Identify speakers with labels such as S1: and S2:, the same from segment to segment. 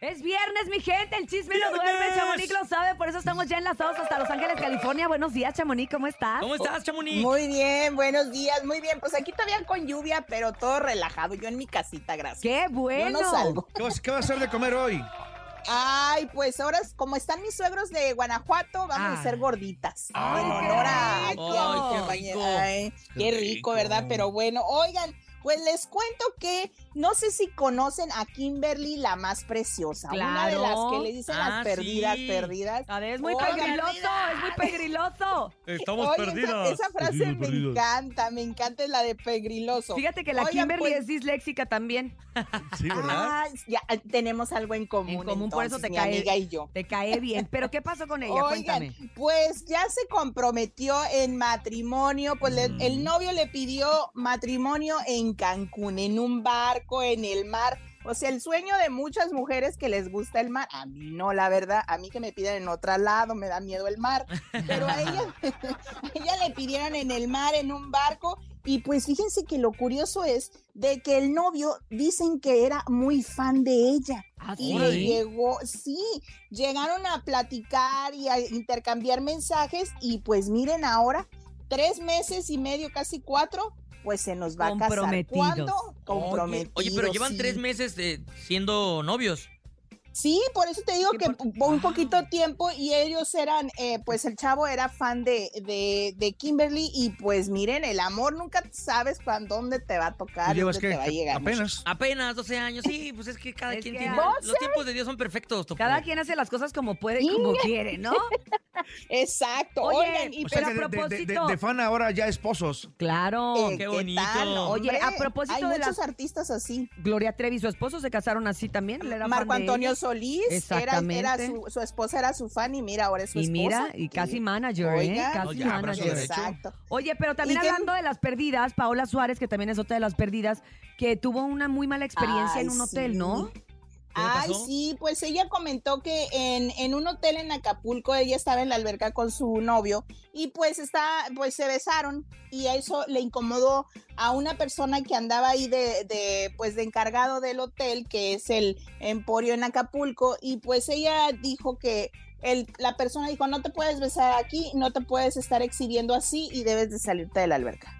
S1: Es viernes, mi gente, el chisme no duerme, Chamonix lo sabe, por eso estamos ya enlazados hasta Los Ángeles, California. Buenos días, Chamonix, ¿cómo estás?
S2: ¿Cómo estás, Chamonix?
S3: Muy bien, buenos días, muy bien. Pues aquí todavía con lluvia, pero todo relajado. Yo en mi casita, gracias.
S1: ¡Qué bueno!
S3: Yo no salgo.
S4: ¿Qué vas, qué vas a hacer de comer hoy?
S3: Ay, pues ahora, como están mis suegros de Guanajuato, vamos
S1: Ah.
S3: a hacer gorditas.
S4: Ay,
S3: en
S4: qué
S1: rico.
S2: Ay, qué
S3: compañera.
S2: rico.
S3: Ay,
S4: Qué
S3: rico. ¿verdad? Pero bueno, oigan, pues les cuento que no sé si conocen a Kimberly la más preciosa. Una de las que le dicen
S2: Ah,
S3: las perdidas,
S2: sí.
S3: perdidas.
S1: A ver, es muy
S3: Oigan,
S1: pegriloso, es muy pegriloso.
S2: Estamos
S3: Oye, esa-
S2: perdidas.
S3: Esa, frase
S4: Perdidos,
S3: me
S4: perdidos.
S3: encanta, me encanta la de pegriloso.
S1: Fíjate que la
S3: Oigan,
S1: Kimberly
S3: pues,
S1: es disléxica también.
S4: Sí, ¿verdad?
S3: Ah, ya eh, tenemos algo en común.
S1: En común, por eso te
S3: mi
S1: cae-
S3: amiga y yo.
S1: Te cae bien. ¿Pero qué pasó con ella?
S3: Oigan,
S1: Cuéntame.
S3: pues ya se comprometió en matrimonio, pues le-
S2: Mm.
S3: el novio le pidió matrimonio en Cancún, en un barco, en el mar. O sea, el sueño de muchas mujeres que les gusta el mar. A mí no, la verdad, a mí que me piden en otro lado, me da miedo el mar. Pero a ella, a ella le pidieron en el mar, en un barco. Y pues fíjense que lo curioso es de que el novio dicen que era muy fan de ella.
S1: Ah,
S3: Y
S1: sí.
S3: le llegó, sí, llegaron a platicar y a intercambiar mensajes y pues miren ahora, tres meses y medio, casi cuatro, pues se nos va a casar. ¿Cuándo?
S2: Oye,
S3: Comprometidos.
S2: Oye, pero llevan
S3: sí.
S2: tres meses eh, siendo novios.
S3: Sí, por eso te digo
S1: Sí,
S3: que
S1: por-
S3: po- un poquito tiempo y ellos eran, eh, pues el chavo era fan de, de, de Kimberly y pues miren, el amor nunca sabes cuándo, dónde te va a
S4: ¿Tú
S3: tocar,
S4: llevas
S3: dónde
S4: qué?
S3: te va a llegar.
S4: Apenas.
S2: Apenas 12 años. Sí, pues es que cada
S1: Es
S2: quien
S1: que
S2: tiene.
S1: ¿Vos
S2: Los tiempos de Dios son perfectos, Topo.
S1: Cada quien hace las cosas como puede y como quiere, ¿no?
S3: Exacto.
S1: Oye,
S3: Oigan, y
S4: O sea,
S1: pero a
S4: que de- de, de-
S1: propósito-
S4: de fan ahora ya esposos.
S1: Claro.
S3: Eh,
S2: qué
S3: ¿qué
S2: bonito.
S3: tal,
S1: Oye,
S3: hombre?
S1: a propósito
S3: Hay
S1: de
S3: muchos
S1: las-
S3: artistas así.
S1: Gloria Trevi y su esposo se casaron así también.
S3: Marco Antonio
S1: ella.
S3: Solís, era,
S1: Exactamente.
S3: era su, su esposa era su fan y mira, ahora es su
S1: Y
S3: esposa.
S1: mira, y casi manager, ¿eh? Casi
S4: No, ya, brazo
S1: manager.
S3: Exacto.
S1: Oye, pero también hablando de las perdidas, Paola Suárez, que también es otra de las perdidas, que tuvo una muy mala experiencia en un hotel,
S3: sí.
S1: ¿no?
S2: ¿Qué le
S3: Ay,
S2: pasó?
S3: sí, pues ella comentó que en, en un hotel en Acapulco ella estaba en la alberca con su novio y pues está, pues se besaron y eso le incomodó a una persona que andaba ahí de, de pues de encargado del hotel, que es el Emporio en Acapulco, y pues ella dijo que el, la persona dijo, no te puedes besar aquí, no te puedes estar exhibiendo así y debes de salirte de la alberca.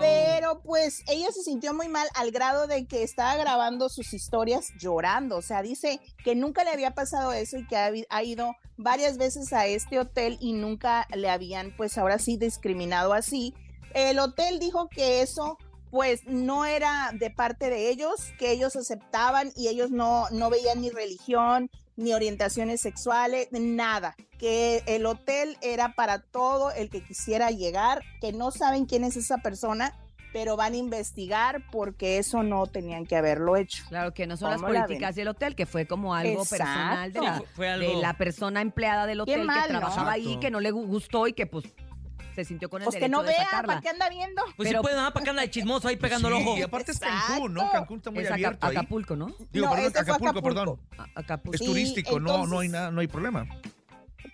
S3: Pero pues ella se sintió muy mal al grado de que estaba grabando sus historias llorando. O sea, dice que nunca le había pasado eso y que ha, ha ido varias veces a este hotel y nunca le habían pues ahora sí discriminado así. El hotel dijo que eso pues no era de parte de ellos, que ellos aceptaban y ellos no, no veían ni religión, ni orientaciones sexuales, nada. Que el hotel era para todo el que quisiera llegar, que no saben quién es esa persona, pero van a investigar porque eso no tenían que haberlo hecho.
S1: Claro que no son las
S3: ¿Cómo la
S1: políticas del hotel, que fue como algo
S3: Exacto.
S1: personal de la,
S2: fue, fue
S1: de la persona empleada del hotel
S3: mal,
S1: que
S3: ¿no?
S1: trabajaba ahí, que no le gu- gustó y que pues se sintió con el
S3: Pues que no
S1: de
S3: vea,
S1: sacarla.
S3: ¿para qué anda viendo?
S2: Pues
S1: pero-
S2: sí puede, ¿ah? ¿Para qué anda de chismoso ahí pegando el
S4: Sí,
S2: ojo?
S4: Y aparte es
S3: Exacto.
S4: Cancún, ¿no? Cancún está muy
S1: Es Aca-
S4: abierto ahí.
S1: Acapulco, ¿no?
S4: Digo,
S3: No,
S4: perdón,
S3: este
S4: Acapulco,
S3: Acapulco.
S4: perdón.
S1: Acapulco.
S4: Es turístico, no, no hay nada, no hay problema.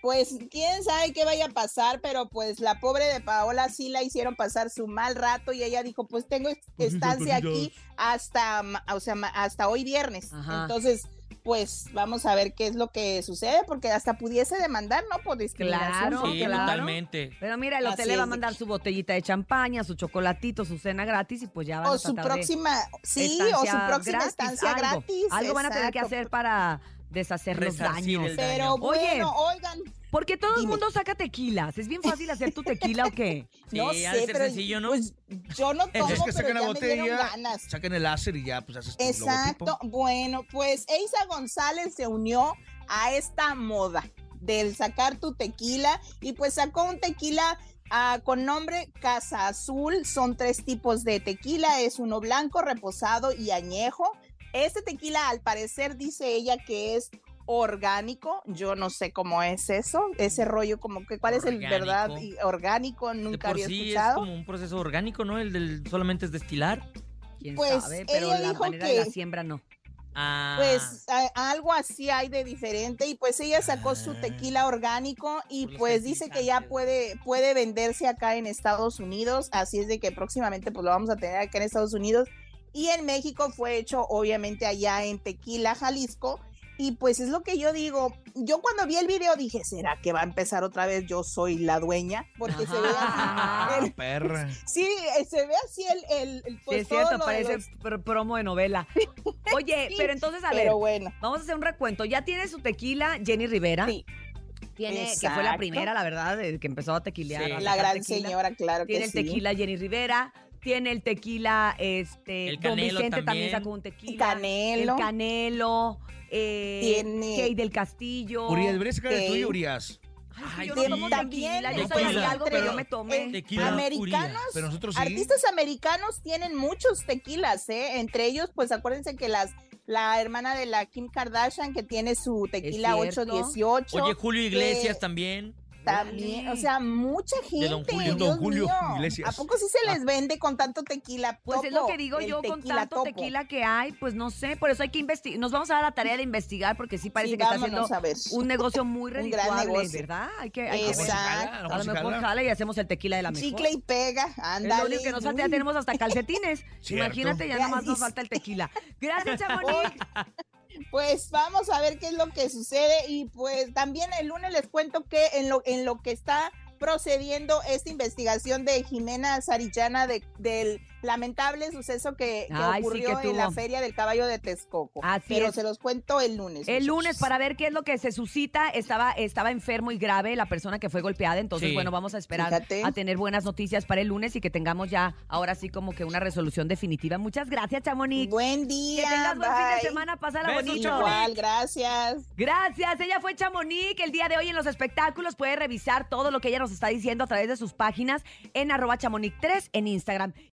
S3: Pues quién sabe qué vaya a pasar, pero pues la pobre de Paola sí la hicieron pasar su mal rato y ella dijo, pues tengo
S4: Pues
S3: estancia aquí hasta, o sea, hasta hoy viernes.
S1: Ajá.
S3: Entonces, pues vamos a ver qué es lo que sucede, porque hasta pudiese demandar, ¿no? Por discriminación.
S1: Claro,
S2: totalmente.
S1: Pero mira, el
S3: Así
S1: hotel le va a mandar su botellita de champaña, su chocolatito, su cena gratis y pues ya van a
S3: O su próxima, sí, o su próxima
S1: gratis,
S3: estancia
S1: algo.
S3: gratis.
S1: Algo van a tener que hacer para deshacer los daños.
S3: Pero
S2: daño.
S1: Oye.
S3: bueno, oigan,
S1: Porque todo el mundo saca tequilas. ¿Es bien fácil hacer tu tequila o qué?
S2: Sí,
S3: no
S2: ha de
S3: sé,
S2: ser
S3: pero
S2: sencillo, ¿no?
S3: pues yo no tomo,
S4: Es que
S3: pero
S4: la
S3: ya me dieron
S4: botella,
S3: ganas.
S4: sacan el láser y ya pues haces tu
S3: Exacto.
S4: logotipo.
S3: Bueno, pues Eisa González se unió a esta moda del sacar tu tequila y pues sacó un tequila ah, con nombre Casa Azul. Son tres tipos de tequila, es uno blanco, reposado y añejo. Este tequila al parecer dice ella que es orgánico, yo no sé cómo es eso, ese rollo como que cuál es el verdad y orgánico,
S2: De
S3: nunca
S2: por
S3: había
S2: sí es como un proceso orgánico, ¿no? El del solamente es destilar.
S1: ¿Quién
S3: Pues,
S1: sabe? Pero
S3: ella
S1: la
S3: dijo
S1: manera de la
S3: que-
S1: siembra no.
S2: Ah,
S3: Pues a- algo así hay de diferente y pues ella sacó su
S4: Ah.
S3: tequila orgánico y
S2: Por
S3: pues dice que ya puede puede venderse acá en Estados Unidos, así es de que próximamente pues lo vamos a tener acá en Estados Unidos y en México fue hecho obviamente allá en Tequila, Jalisco. Y pues es lo que yo digo, yo cuando vi el video dije, ¿será que va a empezar otra vez yo soy la dueña? Porque se ve así, el-
S4: Perra.
S3: sí, eh, se ve así el, el, el-
S1: Sí,
S3: pues,
S1: es cierto,
S3: de
S1: parece
S3: los-
S1: pr- promo de novela. Oye,
S3: Sí,
S1: pero entonces, a ver,
S3: pero bueno,
S1: vamos a hacer un recuento. Ya tiene su tequila Jenny Rivera.
S3: sí,
S1: Tiene, que fue la primera, la verdad, de que empezó a tequilear.
S2: Sí.
S1: a
S3: la gran
S1: tequila.
S3: señora, claro
S1: Tiene
S3: que
S1: el tequila Jenny Rivera. Tiene el tequila, este,
S2: El
S1: Don
S2: Canelo
S1: Vicente también.
S2: también.
S1: sacó un tequila.
S3: Canelo.
S1: El Canelo. Eh,
S3: Tiene-
S1: Kay del Castillo.
S4: Urias, deberías sacar el tuyo, Urias.
S1: Ay, yo no tomo
S3: También
S1: tequila, yo soy algo
S3: pero-
S1: yo me tomé.
S2: Tequila
S3: americanos.
S4: Pero nosotros sí.
S3: Artistas americanos tienen muchos tequilas, ¿eh? Entre ellos, pues acuérdense que las la hermana de la Kim Kardashian que tiene su tequila
S1: cierto.
S3: 818
S2: Oye, Julio Iglesias
S3: que-
S2: también.
S3: También, o sea, mucha gente,
S2: Don Julio.
S3: Dios
S4: Don Julio
S3: mío.
S4: Iglesias.
S3: ¿A poco sí se les vende con tanto tequila?
S1: Pues es lo que digo
S3: el
S1: yo con tanto
S3: topo.
S1: tequila que hay, pues no sé, por eso hay que investigar. Nos vamos a dar la tarea de investigar porque sí parece
S3: Sí,
S1: que está haciendo un negocio muy redituable. ¿verdad? Hay que, hay que
S3: Exacto.
S1: ver.
S4: A lo mejor jala.
S1: y hacemos el tequila de la mejor.
S3: Chicle y pega,
S1: Es lo único que nos falta, ya tenemos hasta calcetines. Imagínate, ya
S3: Ya
S1: nomás nos falta el tequila. Gracias, Chamonix.
S3: Pues vamos a ver qué es lo que sucede y pues también el lunes les cuento que en lo, en lo que está procediendo esta investigación de Jimena Sarillana de, del lamentable suceso que, que
S1: Ay, sí,
S3: ocurrió
S1: que
S3: en la feria del caballo de Texcoco.
S1: Así
S3: Pero
S1: es.
S3: se los cuento el lunes.
S1: El lunes para ver qué es lo que se suscita. Estaba, estaba enfermo y grave la persona que fue golpeada. Entonces,
S2: Sí.
S1: bueno, vamos a esperar
S3: Fíjate.
S1: a tener buenas noticias para el lunes y que tengamos ya ahora sí como que una resolución definitiva. Muchas gracias, Chamonix.
S3: Buen
S1: Que
S3: día.
S1: tengas buen fin de
S3: bye.
S1: semana, pásala
S2: Besos,
S1: bonito.
S3: Igual, gracias.
S1: Gracias, ella fue Chamonix. El día de hoy en los espectáculos puede revisar todo lo que ella nos está diciendo a través de sus páginas en arroba chamonix3 en Instagram.